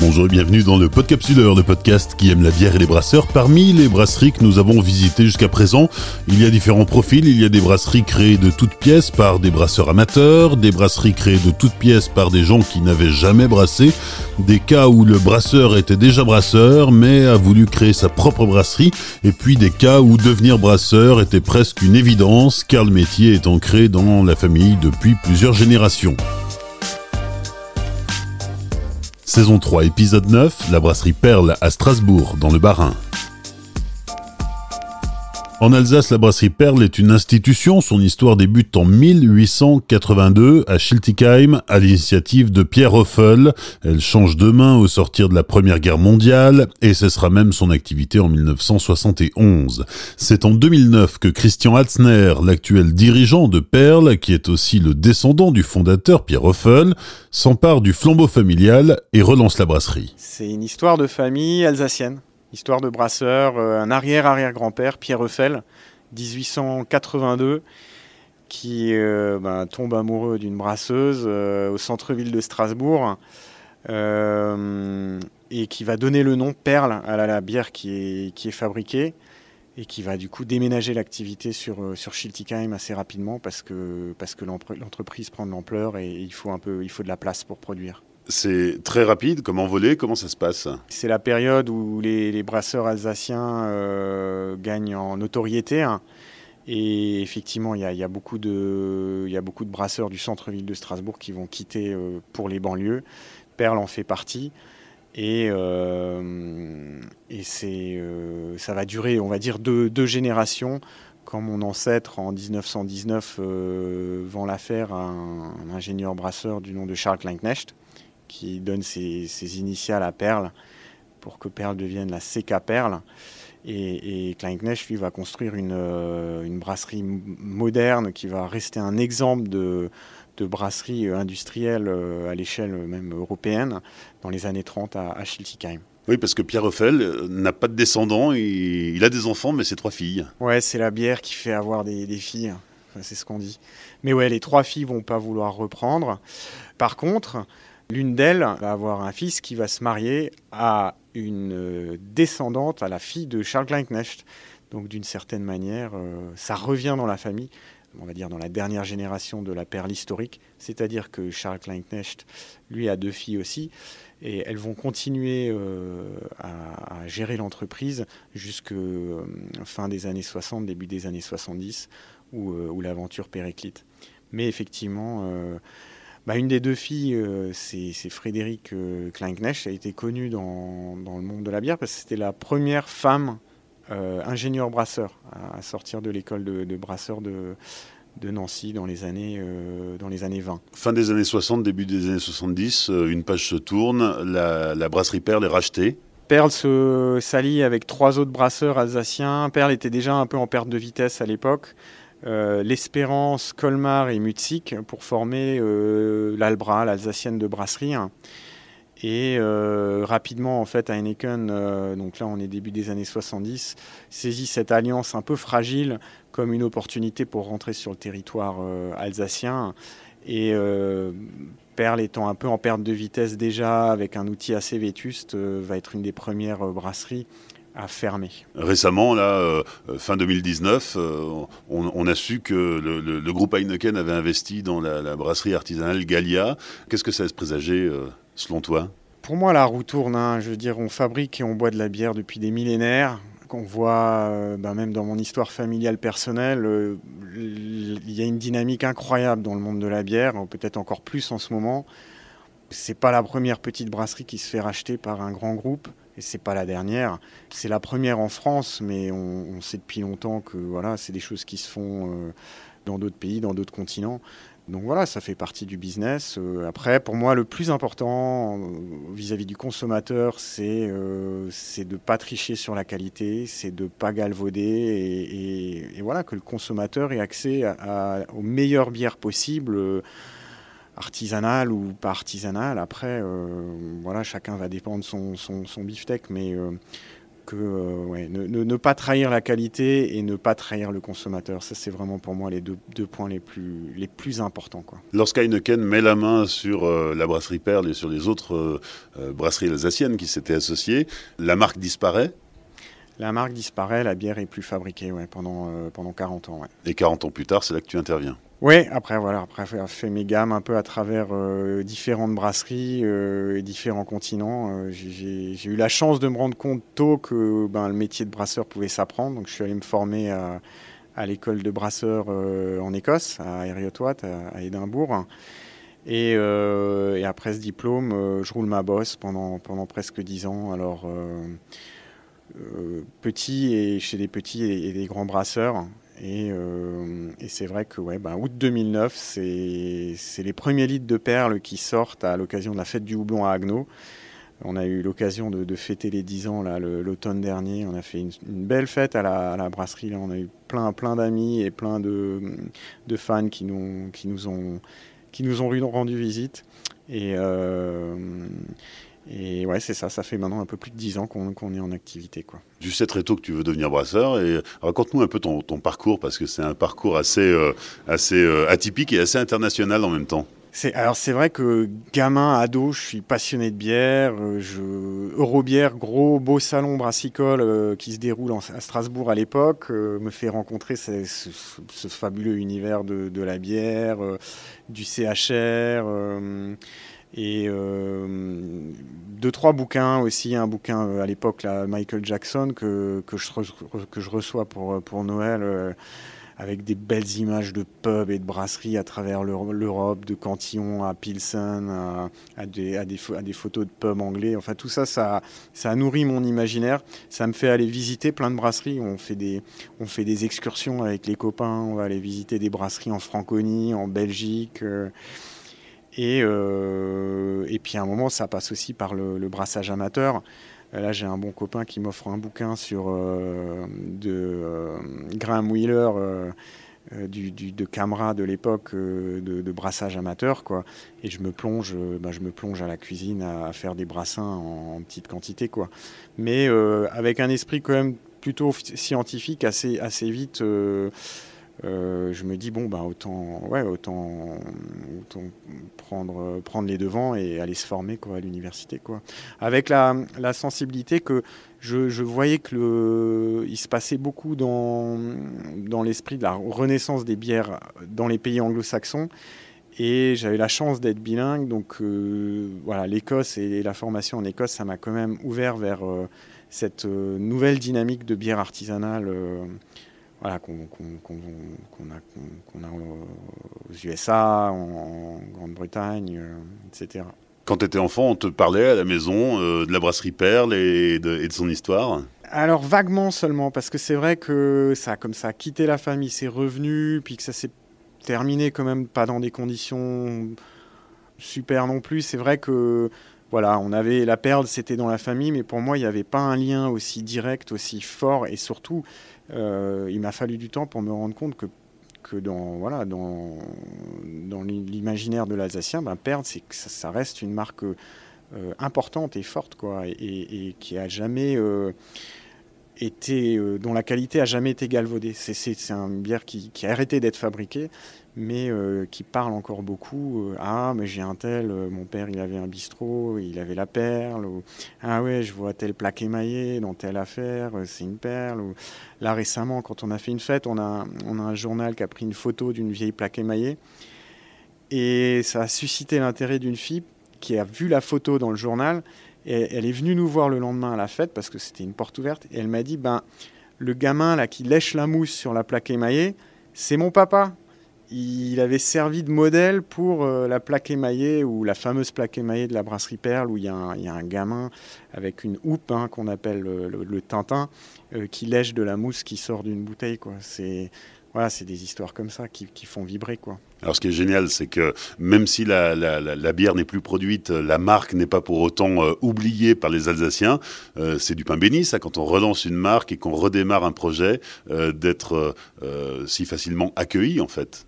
Bonjour et bienvenue dans le Podcapsuleur, le podcast qui aime la bière et les brasseurs. Parmi les brasseries que nous avons visitées jusqu'à présent, il y a différents profils. Il y a des brasseries créées de toutes pièces par des brasseurs amateurs, des brasseries créées de toutes pièces par des gens qui n'avaient jamais brassé, des cas où le brasseur était déjà brasseur mais a voulu créer sa propre brasserie, et puis des cas où devenir brasseur était presque une évidence car le métier est ancré dans la famille depuis plusieurs générations. Saison 3, épisode 9, la brasserie Perle à Strasbourg, dans le Bas-Rhin. En Alsace, la brasserie Perle est une institution. Son histoire débute en 1882 à Schiltigheim à l'initiative de Pierre Hoffel. Elle change de main au sortir de la Première Guerre mondiale et cessera même son activité en 1971. C'est en 2009 que Christian Hatzner, l'actuel dirigeant de Perle, qui est aussi le descendant du fondateur Pierre Hoffel, s'empare du flambeau familial et relance la brasserie. C'est une histoire de famille alsacienne histoire de brasseur, euh, un arrière-arrière-grand-père, Pierre Eiffel, 1882, qui euh, ben, tombe amoureux d'une brasseuse euh, au centre-ville de Strasbourg et qui va donner le nom Perle à la, bière qui est, fabriquée et qui va du coup déménager l'activité sur, sur assez rapidement parce que, l'entreprise prend de l'ampleur et il faut, peu, il faut de la place pour produire. C'est très rapide comme envolé, comment ça se passe? C'est la période où les, brasseurs alsaciens euh, gagnent en notoriété. Hein. Et effectivement, il y, a, beaucoup de, y a beaucoup de brasseurs du centre-ville de Strasbourg qui vont quitter euh, pour les banlieues. Perle en fait partie. Et, euh, ça va durer, on va dire, deux, générations. Quand mon ancêtre, en 1919, vend l'affaire à un, un, ingénieur brasseur du nom de Charles Kleinknecht qui donne ses, initiales à Perle pour que Perle devienne la CK Perle. Et, et Kleinknecht, lui, va construire une, euh, une, brasserie moderne qui va rester un exemple de, de brasserie industrielle euh, à l'échelle même européenne dans les années 30 à, à Schiltigheim. Oui, parce que Pierre Eiffel euh, n'a pas de descendants, et il a des enfants, mais c'est trois filles. Ouais, c'est la bière qui fait avoir des, des filles, c'est ce qu'on dit. Mais ouais, les trois filles vont pas vouloir reprendre. Par contre, L'une d'elles va avoir un fils qui va se marier à une euh, descendante, à la fille de Charles Kleinknecht. Donc d'une certaine manière, euh, ça revient dans la famille, on va dire dans la dernière génération de la perle historique, c'est-à-dire que Charles Kleinknecht, lui, a deux filles aussi, et elles vont continuer euh, à, gérer l'entreprise jusqu'à fin des années 60, début des années 70, où, où l'aventure périclite. Mais effectivement, bah, une des deux filles, euh, c'est Frédéric euh, Kleinknecht, a été connue dans, le monde de la bière parce que c'était la première femme euh, ingénieure brasseur à, sortir de l'école de, brasseur de, Nancy dans les, années, dans les années 20. Fin des années 60, début des années 70, une page se tourne, la, brasserie Perle est rachetée. Perle se s'allie avec trois autres brasseurs alsaciens. Perle était déjà un peu en perte de vitesse à l'époque. Euh, l'Espérance, Colmar et Mutzig pour former euh, l'Albra, l'Alsacienne de brasserie. Et euh, rapidement, en fait, Heineken, donc là on est début des années 70, saisit cette alliance un peu fragile comme une opportunité pour rentrer sur le territoire alsacien. Et Perle étant un peu en perte de vitesse déjà, avec un outil assez vétuste, va être une des premières brasseries à fermer. Récemment, là, euh, fin 2019, euh, on, a su que le, groupe Heineken avait investi dans la, brasserie artisanale Gallia. Qu'est-ce que ça laisse présager, euh, selon toi? Pour moi, la roue tourne. Hein. Je veux dire, on fabrique et on boit de la bière depuis des millénaires. On voit, ben, même dans mon histoire familiale personnelle, il y a une dynamique incroyable dans le monde de la bière, peut-être encore plus en ce moment. C'est pas la première petite brasserie qui se fait racheter par un grand groupe et c'est pas la dernière. C'est la première en France, mais on, sait depuis longtemps que voilà, c'est des choses qui se font euh, dans d'autres pays, dans d'autres continents. Donc voilà, ça fait partie du business. Euh, après, pour moi, le plus important euh, vis-à-vis du consommateur, c'est de pas tricher sur la qualité, c'est de pas galvauder et, voilà que le consommateur ait accès aux meilleures bières possibles artisanal ou pas artisanal. Après, euh, voilà, chacun va dépendre son, son, son beefsteak, mais euh, que ouais, ne, pas trahir la qualité et ne pas trahir le consommateur. Ça, c'est vraiment pour moi les deux, points les plus, les plus importants. Lorsqu'Heineken met la main sur la brasserie Perle et sur les autres brasseries alsaciennes qui s'étaient associées, la marque disparaît? La marque disparaît, la bière est plus fabriquée ouais, pendant, pendant 40 ans. Et 40 ans plus tard, c'est là que tu interviens? Oui, après voilà, après fait mes gammes un peu à travers euh, différentes brasseries euh, et différents continents. Euh, j'ai eu la chance de me rendre compte tôt que ben, le métier de brasseur pouvait s'apprendre. Donc je suis allé me former à, l'école de brasseur en Écosse, à Heriotswatt, à, Édimbourg. Et, après ce diplôme, je roule ma bosse pendant, pendant presque dix ans. Alors petit et chez des petits et des grands brasseurs. Euh, et, c'est vrai que ouais, bah, août 2009, c'est les premiers litres de perles qui sortent à l'occasion de la fête du houblon à Agno. On a eu l'occasion de, fêter les 10 ans l'automne dernier. On a fait une, belle fête à la, brasserie. Là. On a eu plein, plein d'amis et plein de, de, fans qui nous, qui, nous ont, qui nous ont rendu visite. Et, euh, et ouais, c'est ça, ça fait maintenant un peu plus de 10 ans qu'on est en activité. Quoi. Tu sais très tôt que tu veux devenir brasseur. Et raconte-nous un peu ton, parcours, parce que c'est un parcours assez, euh, assez euh, atypique et assez international en même temps. Alors c'est vrai que gamin, ado, je suis passionné de bière. Euh, je... Eurobière, gros beau salon brassicole qui se déroule à Strasbourg à l'époque, me fait rencontrer ce, fabuleux univers de, de la bière, du CHR et euh, deux trois bouquins aussi un bouquin euh, à l'époque Michael Jackson que, que, je, que je reçois pour, pour Noël euh, avec des belles images de pubs et de brasseries à travers l'Europe, de Cantillon à Pilsen, à, des, à, des, à, des, photos de pubs anglais. Enfin, tout ça, ça, ça nourrit mon imaginaire. Ça me fait aller visiter plein de brasseries. On fait des, on fait des excursions avec les copains. On va aller visiter des brasseries en Franconie, en Belgique. Et, euh, et puis à un moment, ça passe aussi par le, brassage amateur. Euh, là, j'ai un bon copain qui m'offre un bouquin sur euh, de Graham Wheeler, de Camera de l'époque de, brassage amateur, quoi. Et je me plonge, bah, je me plonge à la cuisine à, faire des brassins en, petite quantité, quoi. Mais avec un esprit quand même plutôt scientifique, assez, assez vite. Euh, je me dis bon bah autant prendre les devants et aller se former à l'université quoi. Avec la, sensibilité que je, voyais que il se passait beaucoup dans l'esprit de la renaissance des bières dans les pays anglo-saxons. Et j'avais la chance d'être bilingue donc euh, l'Écosse et la formation en Écosse ça m'a quand même ouvert vers euh, cette nouvelle dynamique de bière artisanale voilà, qu'on a, aux USA, en, Grande-Bretagne, euh, etc. Quand tu étais enfant, on te parlait à la maison euh, de la brasserie Perle et de, son histoire? Alors vaguement seulement, parce que c'est vrai que ça, comme ça a quitté la famille, c'est revenu, puis que ça s'est terminé quand même pas dans des conditions super non plus. C'est vrai que voilà, on avait la perle, c'était dans la famille, mais pour moi, il n'y avait pas un lien aussi direct, aussi fort, et surtout, il m'a fallu du temps pour me rendre compte que, dans, voilà, dans, l'imaginaire de l'Alsacien, ben, Perle, c'est que ça, reste une marque euh, importante et forte, quoi, et, qui a jamais euh, été, dont la qualité a jamais été galvaudée. C'est une bière qui, qui a arrêté d'être fabriquée mais euh, qui parle encore beaucoup. Euh, ah, mais j'ai un tel, euh, mon père il avait un bistrot, il avait la perle. Ou, ah ouais, je vois tel plaque émaillé dans telle affaire, c'est une perle. Ou, là récemment, quand on a fait une fête, on a, on a un journal qui a pris une photo d'une vieille plaque émaillée. Et ça a suscité l'intérêt d'une fille qui a vu la photo dans le journal. Elle est venue nous voir le lendemain à la fête parce que c'était une porte ouverte. Et elle m'a dit, ben, le gamin là qui lèche la mousse sur la plaque émaillée, c'est mon papa il avait servi de modèle pour euh, la plaque émaillée ou la fameuse plaque émaillée de la brasserie Perle où il y a un, gamin avec une houppe hein, qu'on appelle le, Tintin euh, qui lèche de la mousse qui sort d'une bouteille. Quoi. C'est, voilà, c'est des histoires comme ça qui, font vibrer. Quoi. Alors ce qui est génial, c'est que même si la, bière n'est plus produite, la marque n'est pas pour autant euh, oubliée par les Alsaciens. c'est du pain béni, ça, quand on relance une marque et qu'on redémarre un projet, d'être si facilement accueilli, en fait.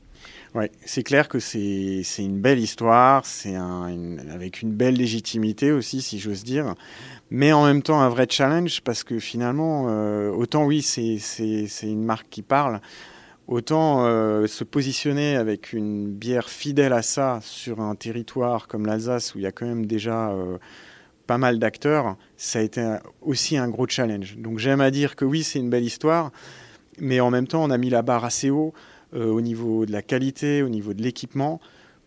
Ouais, c'est clair que c'est une belle histoire, c'est un, avec une belle légitimité aussi, si j'ose dire. mais en même temps un vrai challenge parce que finalement, autant oui, c'est une marque qui parle, autant se positionner avec une bière fidèle à ça sur un territoire comme l'Alsace où il y a quand même déjà pas mal d'acteurs, ça a été aussi un gros challenge. Donc j'aime à dire que oui, c'est une belle histoire, mais en même temps, on a mis la barre assez haut euh, au niveau de la qualité, au niveau de l'équipement,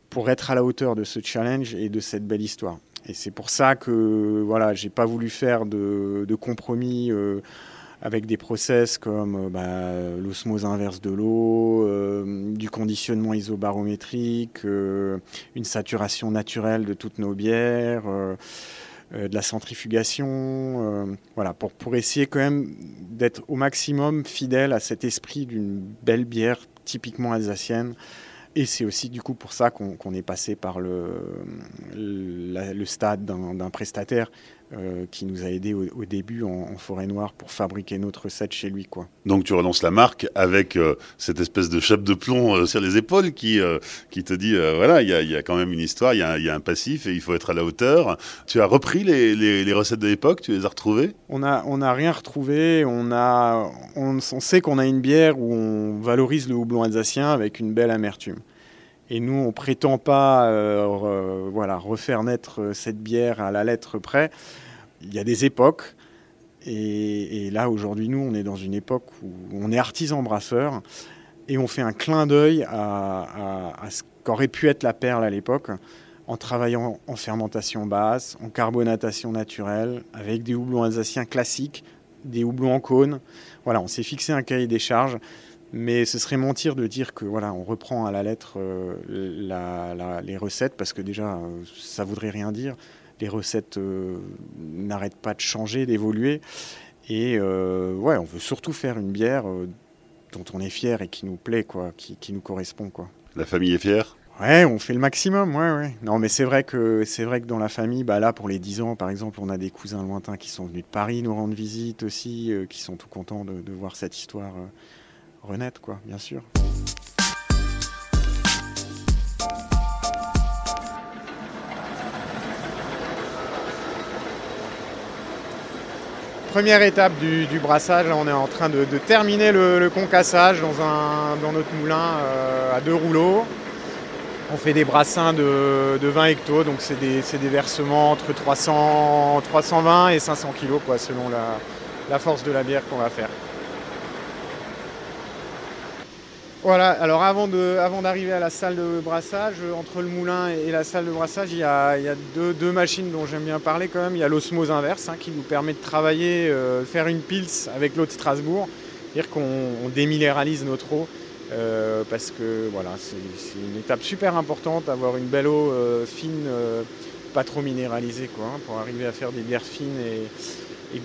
pour être à la hauteur de ce challenge et de cette belle histoire. Et c'est pour ça que voilà, j'ai pas voulu faire de, compromis euh, avec des process comme euh, bah, l'osmose inverse de l'eau, du conditionnement isobarométrique, une saturation naturelle de toutes nos bières. Euh, de la centrifugation, euh, voilà, pour, pour essayer quand même d'être au maximum fidèle à cet esprit d'une belle bière typiquement alsacienne. Et c'est aussi du coup pour ça qu'on est passé par le, le stade d'un prestataire euh, qui nous a aidé au, début en, forêt noire pour fabriquer notre recette chez lui. Quoi. Donc tu relances la marque avec euh, cette espèce de chape de plomb euh, sur les épaules qui, qui te dit, voilà, il y, y a, quand même une histoire, il y, y, a un passif et il faut être à la hauteur. Tu as repris les, les, recettes de l'époque, tu les as retrouvées? On n'a on a rien retrouvé, on, a, on, on sait qu'on a une bière où on valorise le houblon alsacien avec une belle amertume. Et nous, on prétend pas euh, voilà, refaire naître cette bière à la lettre près. Il y a des époques. Et, là, aujourd'hui, nous, on est dans une époque où on est artisan brasseur et on fait un clin d'œil à, ce qu'aurait pu être la perle à l'époque en travaillant en fermentation basse, en carbonatation naturelle, avec des houblons alsaciens classiques, des houblons en cône. Voilà, on s'est fixé un cahier des charges mais ce serait mentir de dire que voilà, on reprend à la lettre euh, les recettes parce que déjà, euh, ça voudrait rien dire. Les recettes euh, n'arrêtent pas de changer, d'évoluer. Et ouais, on veut surtout faire une bière dont on est fier et qui nous plaît, quoi, qui, qui nous correspond, quoi. La famille est fière? Ouais, on fait le maximum, ouais, ouais. Non, mais c'est vrai que c'est vrai que dans la famille, bah là, pour les 10 ans, par exemple, on a des cousins lointains qui sont venus de Paris nous rendre visite aussi, qui sont tout contents de, de voir cette histoire renaître, quoi, bien sûr. Première étape du, brassage, on est en train de, terminer le, concassage dans, un, dans notre moulin euh, à deux rouleaux. On fait des brassins de, 20 hectos, donc c'est des, versements entre 300, 320 et 500 kg selon la force de la bière qu'on va faire. Voilà, alors avant, d'arriver à la salle de brassage, entre le moulin et la salle de brassage, il y a, deux, machines dont j'aime bien parler quand même. Il y a l'osmose inverse hein, qui nous permet de travailler, euh, faire une pils avec l'eau de Strasbourg, c'est-à-dire qu'on déminéralise notre eau. Euh, parce que voilà, c'est, une étape super importante, avoir une belle eau euh, fine, pas trop minéralisée, quoi, hein, pour arriver à faire des bières fines et, et.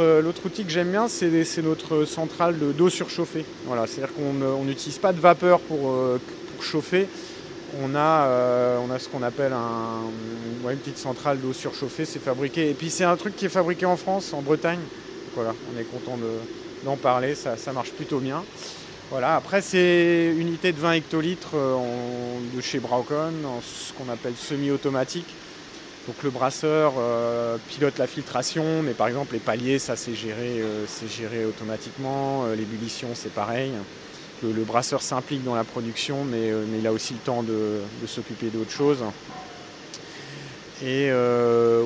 Euh, l'autre outil que j'aime bien, c'est notre centrale d'eau surchauffée. Voilà, C'est-à-dire qu'on n'utilise pas de vapeur pour, euh, chauffer. On a, euh, on a ce qu'on appelle une petite centrale d'eau surchauffée, c'est fabriqué. Et puis c'est un truc qui est fabriqué en France, en Bretagne. Voilà, on est content d'en parler, ça, marche plutôt bien. Voilà, après c'est unité de 20 hectolitres de chez Braucon, en ce qu'on appelle semi-automatique. Donc le brasseur euh, pilote la filtration, mais par exemple les paliers, ça c'est géré, euh, géré automatiquement. Euh, l'ébullition, c'est pareil. Le, brasseur s'implique dans la production, mais, il a aussi le temps de, s'occuper d'autres choses. Et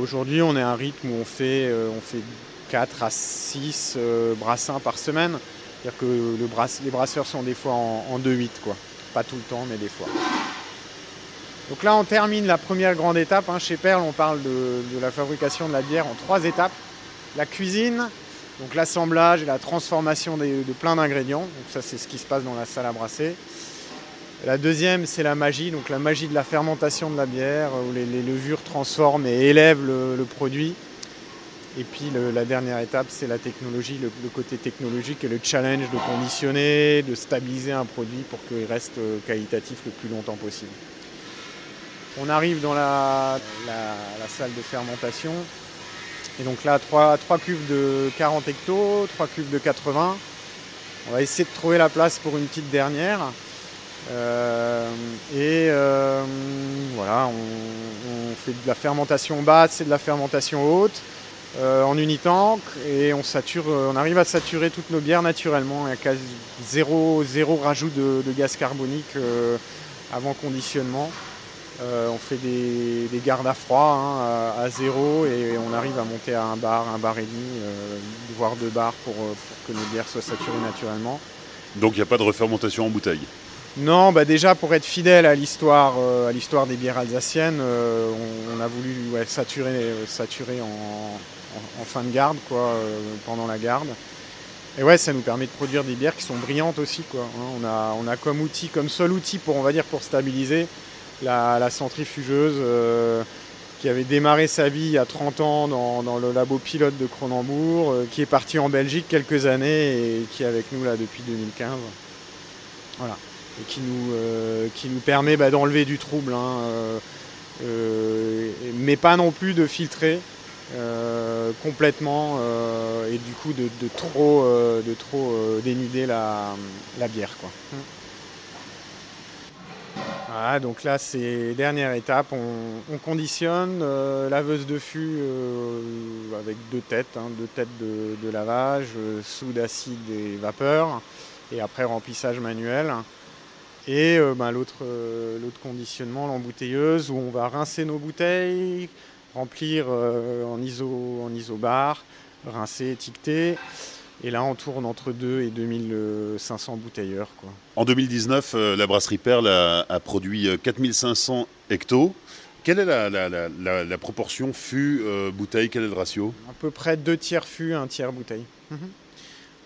aujourd'hui, on est à un rythme où on fait, on fait 4 à 6 brassins par semaine. C'est-à-dire que les brasseurs sont des fois en, en 2-8, quoi. Pas tout le temps, mais des fois. Donc là, on termine la première grande étape. Hein. Chez Perle, on parle de, la fabrication de la bière en trois étapes. La cuisine, donc l'assemblage et la transformation de, plein d'ingrédients. Donc ça, c'est ce qui se passe dans la salle à brasser. La deuxième, c'est la magie, donc la magie de la fermentation de la bière, où les, levures transforment et élèvent le, produit. Et puis la dernière étape, c'est la technologie, le, côté technologique et le challenge de conditionner, de stabiliser un produit pour qu'il reste euh, qualitatif le plus longtemps possible. On arrive dans la, salle de fermentation. Et donc là, 3, cuves de 40 hectos, 3 cuves de 80. On va essayer de trouver la place pour une petite dernière. Euh, et euh, voilà, on, fait de la fermentation basse et de la fermentation haute. en unitank et on, arrive à saturer toutes nos bières naturellement. Il y a quasi zéro, zéro rajout de, gaz carbonique avant conditionnement. On fait des, gardes à froid hein, à, zéro et on arrive à monter à un bar, un bar et demi, voire deux bars pour, pour que nos bières soient saturées naturellement. Donc il n'y a pas de refermentation en bouteille? Non, bah déjà pour être fidèle à l'histoire, euh, à l'histoire des bières alsaciennes, euh, on, a voulu saturer, saturer en, fin de garde, quoi, euh, pendant la garde. Et ouais, ça nous permet de produire des bières qui sont brillantes aussi, quoi. Hein. on, a, on a comme outil, comme seul outil pour, on va dire, pour stabiliser, la, centrifugeuse qui avait démarré sa vie il y a 30 ans dans, le labo pilote de Cronenbourg, qui est parti en Belgique quelques années et qui est avec nous là depuis 2015. Voilà et qui nous, euh, qui nous permet bah, d'enlever du trouble, hein, euh, euh, mais pas non plus de filtrer complètement et du coup de, trop, de trop dénuder la, bière. Quoi. Voilà, donc là c'est dernière étape, on, conditionne laveuse de fût avec deux têtes, hein, deux têtes de, lavage, soude acide et vapeur, et après remplissage manuel. Et euh, ben, euh, l'autre conditionnement, l'embouteilleuse, où on va rincer nos bouteilles, remplir euh, en, iso, en isobar, rincer, étiqueter. Et là, on tourne entre 2 et 2500 bouteilleurs. Quoi. En 2019, la brasserie Perle a, produit 4500 hectos. Quelle est la, proportion fût-bouteille Quel est le ratio? À peu près 2 tiers fût, 1 tiers bouteille. Mhm.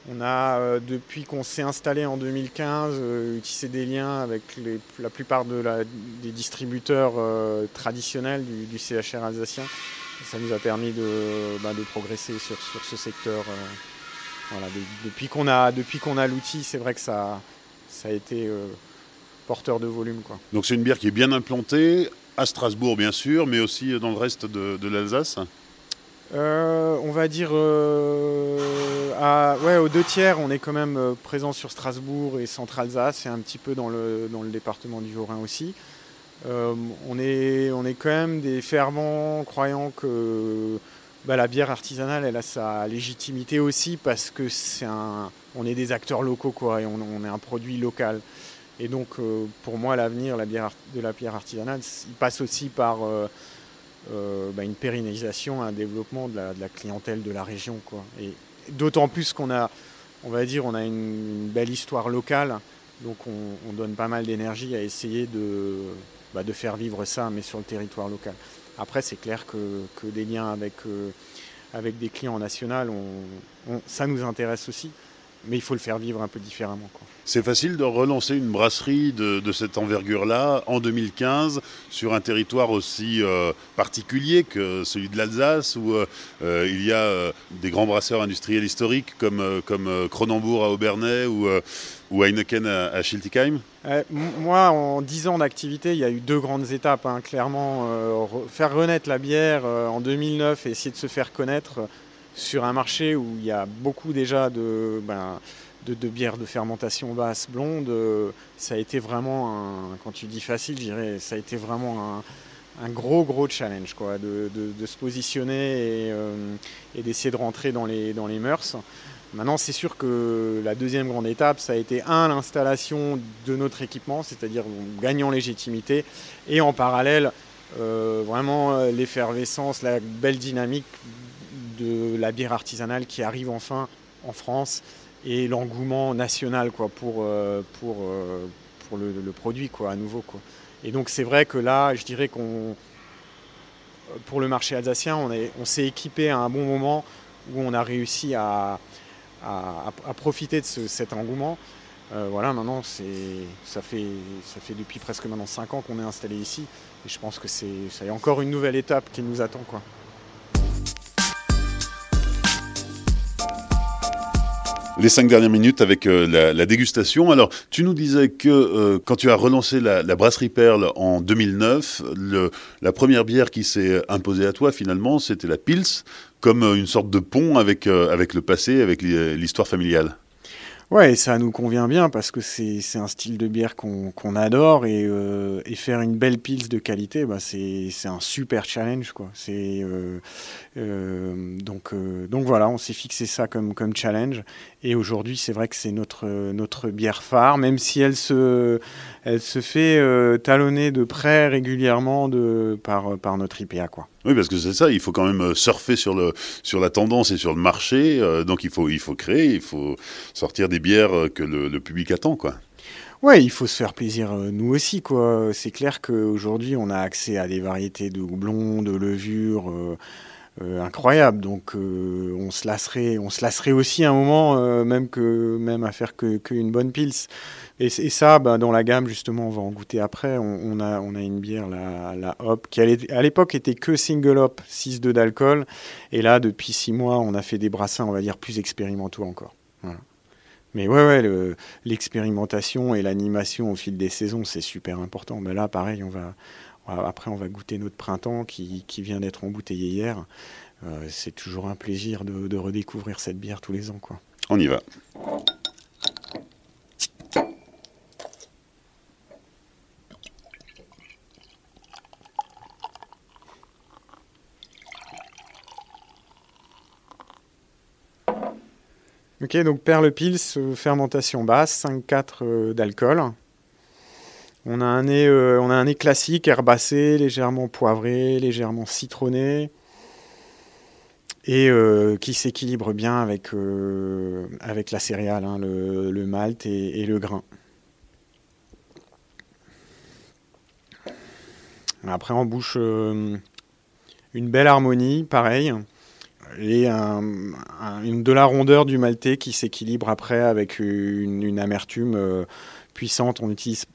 On a, euh, depuis qu'on s'est installé en 2015, euh, utilisé des liens avec la plupart des distributeurs euh, traditionnels du, CHR alsacien. Ça nous a permis de, bah, progresser sur, ce secteur. Depuis qu'on a, a l'outil, c'est vrai que ça, ça a été porteur de volume. Donc c'est une bière qui est bien implantée, à Strasbourg bien sûr, mais aussi dans le reste de l'Alsace euh, on va dire euh, à, ouais, aux deux tiers, on est quand même euh, présent sur Strasbourg et Centre-Alsace et un petit peu dans le, dans le département du Haut-Rhin aussi. on, est, on est quand même des fervents croyants que bah, la bière artisanale elle a sa légitimité aussi parce que c'est un, on est des acteurs locaux quoi, et on, est un produit local. Et donc pour moi l'avenir de la bière artisanale il passe aussi par euh, bah, une pérennisation, un développement de la, clientèle de la région. D'autant plus qu'on a, on va dire, on a une, belle histoire locale, donc on, donne pas mal d'énergie à essayer bah, de faire vivre ça, mais sur le territoire local. Après, c'est clair que, des liens avec, euh, avec des clients nationaux, ça nous intéresse aussi mais il faut le faire vivre un peu différemment. C'est facile de relancer une brasserie de, cette envergure-là en 2015 sur un territoire aussi euh, particulier que celui de l'Alsace où euh, euh, il y a des grands brasseurs industriels historiques comme, comme Cronenbourg à Aubernais ou, ou Heineken à, Schiltigheim Moi, en 10 ans d'activité, il y a eu deux grandes étapes. Hein. Clairement, faire renaître la bière en 2009 et essayer de se faire connaître sur un marché où il y a beaucoup déjà de, ben, de, bières de fermentation basse blonde, euh, ça a été vraiment, un, quand tu dis facile, je ça a été vraiment un, gros gros challenge quoi, de, se positionner euh, et, d'essayer de rentrer dans les, dans les mœurs. Maintenant, c'est sûr que la deuxième grande étape, ça a été un, l'installation de notre équipement, c'est-à-dire gagnant légitimité, et en parallèle, euh, vraiment l'effervescence, la belle dynamique de la bière artisanale qui arrive enfin en France et l'engouement national quoi, pour, euh, pour, euh, pour le, produit quoi, à nouveau. Quoi. Et donc c'est vrai que là, je dirais qu'on, pour le marché alsacien, on, est, on s'est équipé à un bon moment où on a réussi à, à, profiter de cet engouement. Euh, voilà, maintenant, ça, fait, ça fait depuis presque maintenant 5 ans qu'on est installé ici. Et je pense que c'est, encore une nouvelle étape qui nous attend. Quoi. Les cinq dernières minutes avec euh, la, dégustation. Alors, tu nous disais que euh, quand tu as relancé la, brasserie Perle en 2009, le, la première bière qui s'est imposée à toi finalement, c'était la Pils, comme euh, une sorte de pont avec, avec le passé, avec l'histoire familiale. Ouais, ça nous convient bien parce que c'est un style de bière qu'on adore et, euh, et, faire une belle pils de qualité, bah c'est un super challenge. Quoi. Euh, euh, donc, euh, donc voilà, on s'est fixé ça comme, comme challenge. Et aujourd'hui, c'est vrai que c'est notre, notre bière phare, même si elle se, elle se fait talonner de près régulièrement de, par, par notre IPA. Quoi. Oui, parce que c'est ça, il faut quand même surfer sur, le, sur la tendance et sur le marché. donc il faut, il faut créer, il faut sortir des bières que le, public attend, quoi. Ouais, il faut se faire plaisir euh, nous aussi, quoi. C'est clair qu'aujourd'hui, on a accès à des variétés de houblon, de levure euh, euh, incroyables. Donc, on se lasserait, on se lasserait aussi un moment, même que même à faire que, bonne pils. Et, ça, bah, dans la gamme, justement, on va en goûter après. On, a, on a une bière, la, la Hop, qui à l'époque était que single hop, 6,2 d'alcool. Et là, depuis 6 mois, on a fait des brassins, on va dire, plus expérimentaux encore. Mais ouais, ouais, l'expérimentation et l'animation au fil des saisons, c'est super important. Mais là, pareil, on va, après, on va goûter notre printemps qui, qui vient d'être embouteillé hier. Euh, c'est toujours un plaisir de, de, redécouvrir cette bière tous les ans. Quoi. On y va. Ok, donc perle pils, euh, fermentation basse, 5,4 euh, d'alcool. On a, un nez, euh, on a un nez classique, herbacé, légèrement poivré, légèrement citronné, et qui s'équilibre bien avec, avec la céréale, hein, le, malt et, le grain. Après, en bouche, une belle harmonie, pareil et de la rondeur du maltais qui s'équilibre après avec une, amertume euh, puissante. On utilise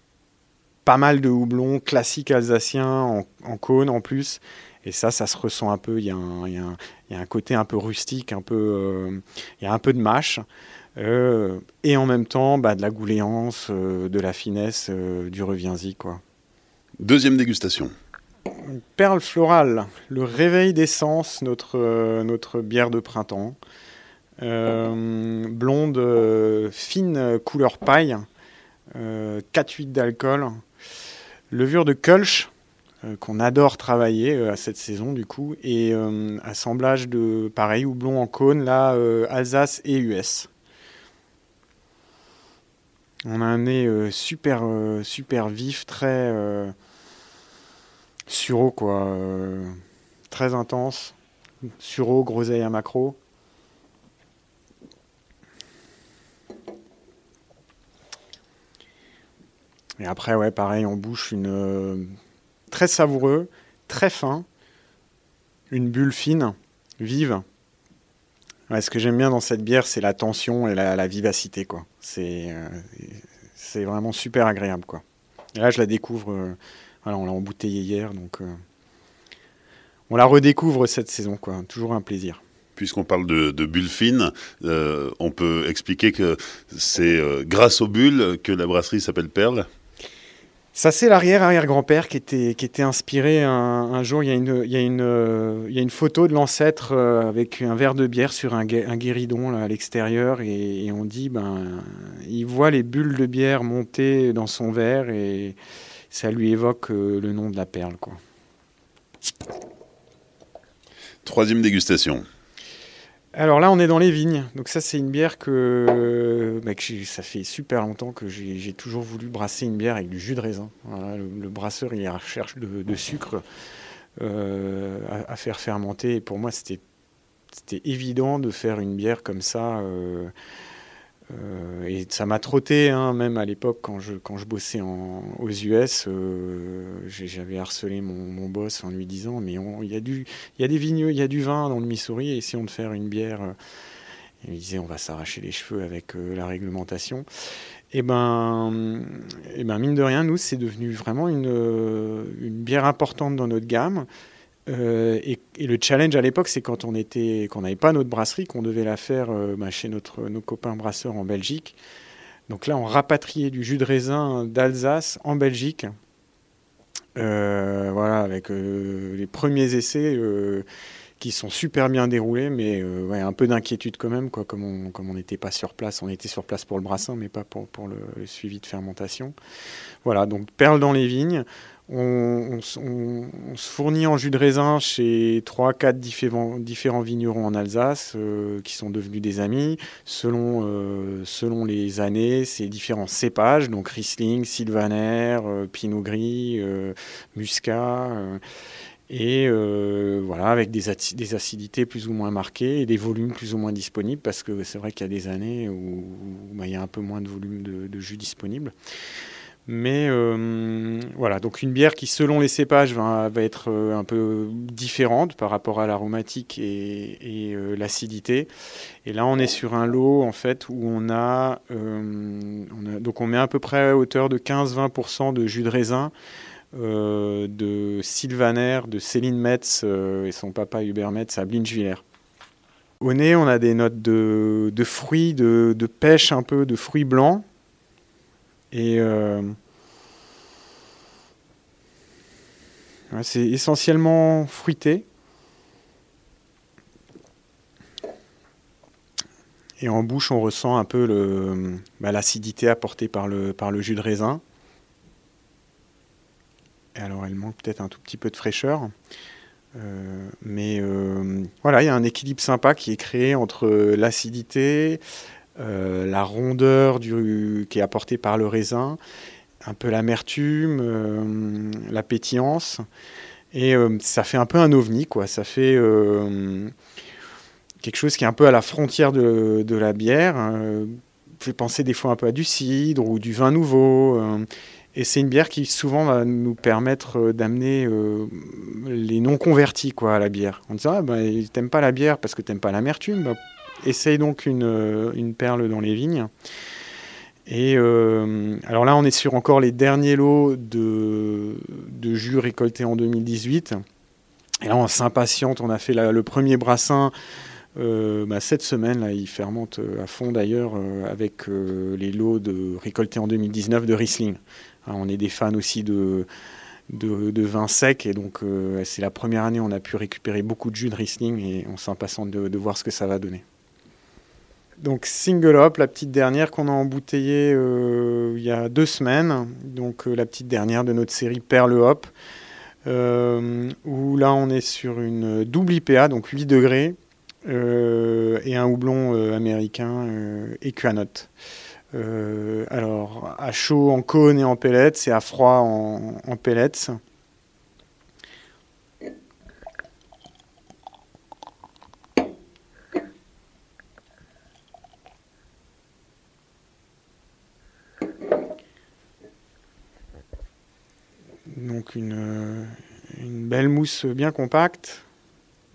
pas mal de houblon classique alsacien en, cône en plus. Et ça, ça se ressent un peu. Il y, a un, côté un peu rustique, un peu, euh, il y a un peu de mâche. Euh, et en même temps, bah, de la gouléance, de la finesse, du reviens-y. Quoi. Deuxième dégustation. Perle florale, le réveil d'essence, notre, euh, notre bière de printemps. Euh, blonde euh, fine couleur paille, 4,8 d'alcool. Levure de Kölsch, qu'on adore travailler à cette saison du coup. Et assemblage de pareil, houblon en cône, là, Alsace et US. On a un nez super, super vif, très Suro, quoi. Euh, très intense. Suro, groseille à macro. Et après, ouais, pareil, on bouche une. Euh, très savoureux, très fin. Une bulle fine, vive. ce que j'aime bien dans cette bière, c'est la tension et la, vivacité, quoi. C'est euh, vraiment super agréable, quoi. Et là, je la découvre on l'a embouteillé hier, donc euh, on la redécouvre cette saison, quoi. Toujours un plaisir. Puisqu'on parle de, bulles fines, euh, on peut expliquer que c'est euh, grâce aux bulles que la brasserie s'appelle Perle. Ça, c'est l'arrière-arrière-grand-père qui était, qui était inspiré un, jour. Il y, a une, il, y a une, il y a une photo de l'ancêtre avec un verre de bière sur un, guéridon à l'extérieur. Et, et, on dit, ben, il voit les bulles de bière monter dans son verre. Et, ça lui évoque euh, le nom de la perle. Quoi. Troisième dégustation. Alors là, on est dans les vignes. Donc ça, c'est une bière que, bah, ça fait super longtemps que j'ai toujours voulu brasser une bière avec du jus de raisin. le, brasseur, il recherche de, sucre euh, à, faire fermenter. Et pour moi, c'était évident de faire une bière comme ça. Euh, euh, et ça m'a trotté, hein, même à l'époque quand je, quand je bossais aux US, euh, j'avais harcelé mon, mon, boss en lui disant mais il y, a du, y a des vignes, il y a du vin dans le Missouri, et essayons de faire une bière. il me disait on va s'arracher les cheveux avec euh, la réglementation. Et ben, et ben mine de rien, nous c'est devenu vraiment une, une bière importante dans notre gamme. Euh, et, le challenge à l'époque, c'est quand on n'avait pas notre brasserie, qu'on devait la faire euh, bah, chez notre, nos copains brasseurs en Belgique. Donc là, on rapatriait du jus de raisin d'Alsace en Belgique. Euh, voilà, avec les premiers essais qui sont super bien déroulés, mais un peu d'inquiétude quand même, quoi, comme on comme on n'était pas sur place. On était sur place pour le brassin, mais pas pour, pour le, le suivi de fermentation. Voilà, donc perles dans les vignes. On, se fournit en jus de raisin chez 3-4 différents, différents, vignerons en Alsace euh, qui sont devenus des amis selon, euh, les années, ces différents cépages, donc Riesling, Sylvaner, euh, Pinot Gris, Muscat. et voilà, avec des, acidités plus ou moins marquées et des volumes plus ou moins disponibles, parce que c'est vrai qu'il y a des années où, bah, il y a un peu moins de volume de jus disponible. Mais euh, voilà, donc une bière qui, selon les cépages, va, être euh, un peu différente par rapport à l'aromatique et, euh, l'acidité. Et là, on est sur un lot en fait où on a, donc on met à peu près à hauteur de 15-20% de jus de raisin. de Sylvaner, de Céline Metz et son papa Hubert Metz à Blinchviller. Au nez, on a des notes de, fruits, de, de, pêche un peu, de fruits blancs, et euh, c'est essentiellement fruité. Et en bouche, on ressent un peu bah, l'acidité apportée par le, par le jus de raisin. Alors, elle manque peut-être un tout petit peu de fraîcheur. Euh, mais euh, voilà, il y a un équilibre sympa qui est créé entre l'acidité, la rondeur du, qui est apportée par le raisin, un peu l'amertume, euh, la pétillance. Et euh, ça fait un peu un ovni, quoi. Ça fait quelque chose qui est un peu à la frontière de, la bière. Hein. fait penser des fois un peu à du cidre ou du vin nouveau. et c'est une bière qui souvent va nous permettre d'amener les non convertis quoi, à la bière. On dit ah, bah, t'aimes pas la bière parce que t'aimes pas l'amertume. Bah, essaye donc euh, une, perle dans les vignes. Et euh, alors là, on est sur encore les derniers lots de, jus récoltés en 2018. Et là, on s'impatiente. On a fait le premier brassin euh, bah, cette semaine. Là, il fermente à fond d'ailleurs avec les lots de, récoltés en 2019 de Riesling. Hein, on est des fans aussi de, de, vin sec et donc c'est la première année où on a pu récupérer beaucoup de jus de Riesling et on s'impatiente de voir ce que ça va donner. Donc Single Hop, la petite dernière qu'on a embouteillée euh, il y a deux semaines, donc euh, la petite dernière de notre série Perle Hop, euh, où là on est sur une double IPA, donc 8 degrés, et un houblon américain Equanote. alors à chaud en cône et en pellets, et à froid en pellets. Donc une, belle mousse bien compacte,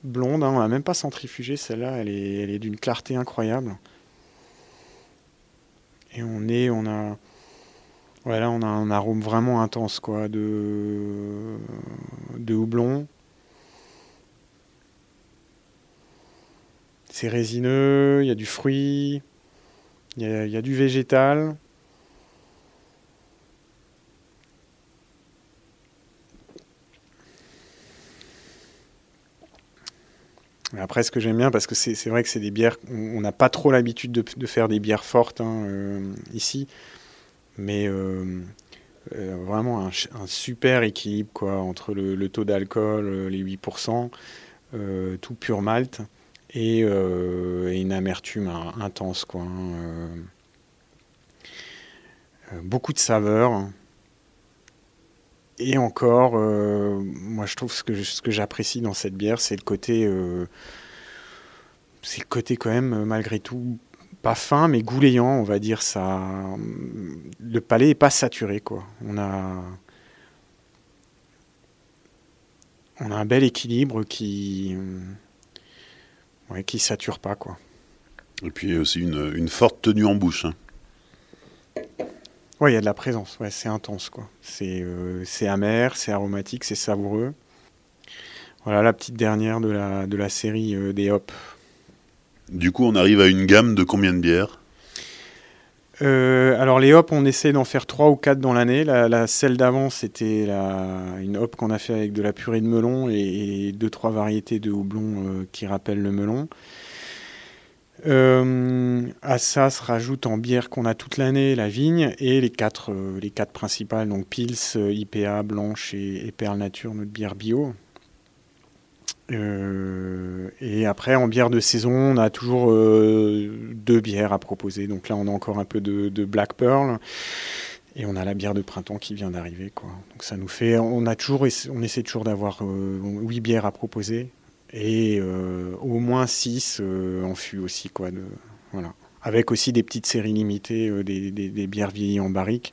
blonde, hein, on n'a même pas centrifugé celle-là, elle est, elle est d'une clarté incroyable. Et on est, on a, voilà, on a un arôme vraiment intense quoi, de, de houblon. C'est résineux, il y a du fruit, il y a du végétal. Après, ce que j'aime bien, parce que c'est vrai que c'est des bières, on n'a pas trop l'habitude de, faire des bières fortes hein, euh, ici, mais euh, euh, vraiment un, super équilibre quoi, entre le, taux d'alcool, les 8%, tout pur malt, et, une amertume intense. Quoi, hein, beaucoup de saveurs. Et encore, euh, moi je trouve ce que, ce que j'apprécie dans cette bière, c'est le côté, euh, c'est le côté quand même malgré tout pas fin mais gouléant, on va dire ça. Le palais est pas saturé quoi. On a, on a un bel équilibre qui, ouais, qui sature pas quoi. Et puis aussi une, une forte tenue en bouche. Hein. Oui, il y a de la présence, ouais, c'est intense. quoi. C'est euh, amer, c'est aromatique, c'est savoureux. Voilà la petite dernière de la, de la série euh, des Hop. Du coup, on arrive à une gamme de combien de bières? Alors les hops, on essaie d'en faire trois ou quatre dans l'année. La, celle d'avant, c'était une hop qu'on a fait avec de la purée de melon et, deux trois variétés de houblon qui rappellent le melon. Euh, à ça se rajoute en bière qu'on a toute l'année la vigne et les quatre, les quatre principales, donc Pils, IPA, Blanche et, Perle Nature, notre bière bio. Euh, et après, en bière de saison, on a toujours euh, deux bières à proposer. Donc là, on a encore un peu de, Black Pearl. Et on a la bière de printemps qui vient d'arriver. Donc ça nous fait. On, a toujours, on essaie toujours d'avoir euh, huit bières à proposer. Et au moins six en fût aussi. Quoi, voilà. Avec aussi des petites séries limitées, des, des, bières vieillies en barrique.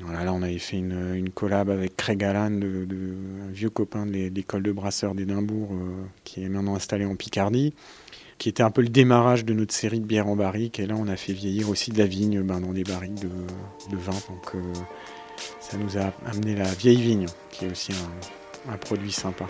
Là, on avait fait une, une collab avec Craig Allan, un vieux copain de l'école de brasseurs d'Édimbourg, euh, qui est maintenant installé en Picardie, qui était un peu le démarrage de notre série de bières en barrique. Et là, on a fait vieillir aussi de la vigne ben, dans des barriques de, de vin. Donc, euh, ça nous a amené la vieille vigne, qui est aussi un produit sympa.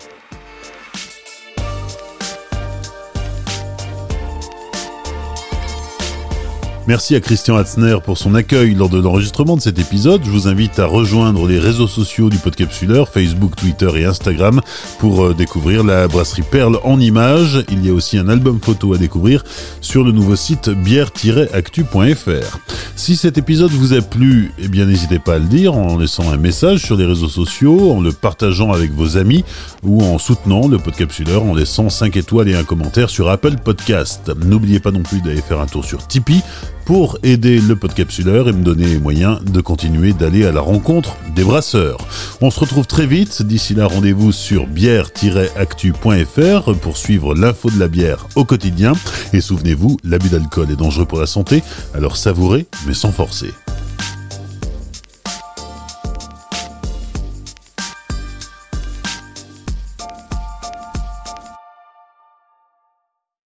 Merci à Christian Hatzner pour son accueil lors de l'enregistrement de cet épisode. Je vous invite à rejoindre les réseaux sociaux du Podcapsuleur, Facebook, Twitter et Instagram pour euh, découvrir la brasserie Perle en images. Il y a aussi un album photo à découvrir sur le nouveau site bière-actu.fr. Si cet épisode vous a plu, eh bien n'hésitez pas à le dire en laissant un message sur les réseaux sociaux, en le partageant avec vos amis ou en soutenant le Podcapsuleur en laissant 5 étoiles et un commentaire sur Apple Podcast. N'oubliez pas non plus d'aller faire un tour sur Tipeee pour aider le podcapsuleur et me donner les moyens de continuer d'aller à la rencontre des brasseurs. On se retrouve très vite. D'ici là, rendez-vous sur bière-actu.fr pour suivre l'info de la bière au quotidien. Et souvenez-vous, l'abus d'alcool est dangereux pour la santé, alors savourez mais sans forcer.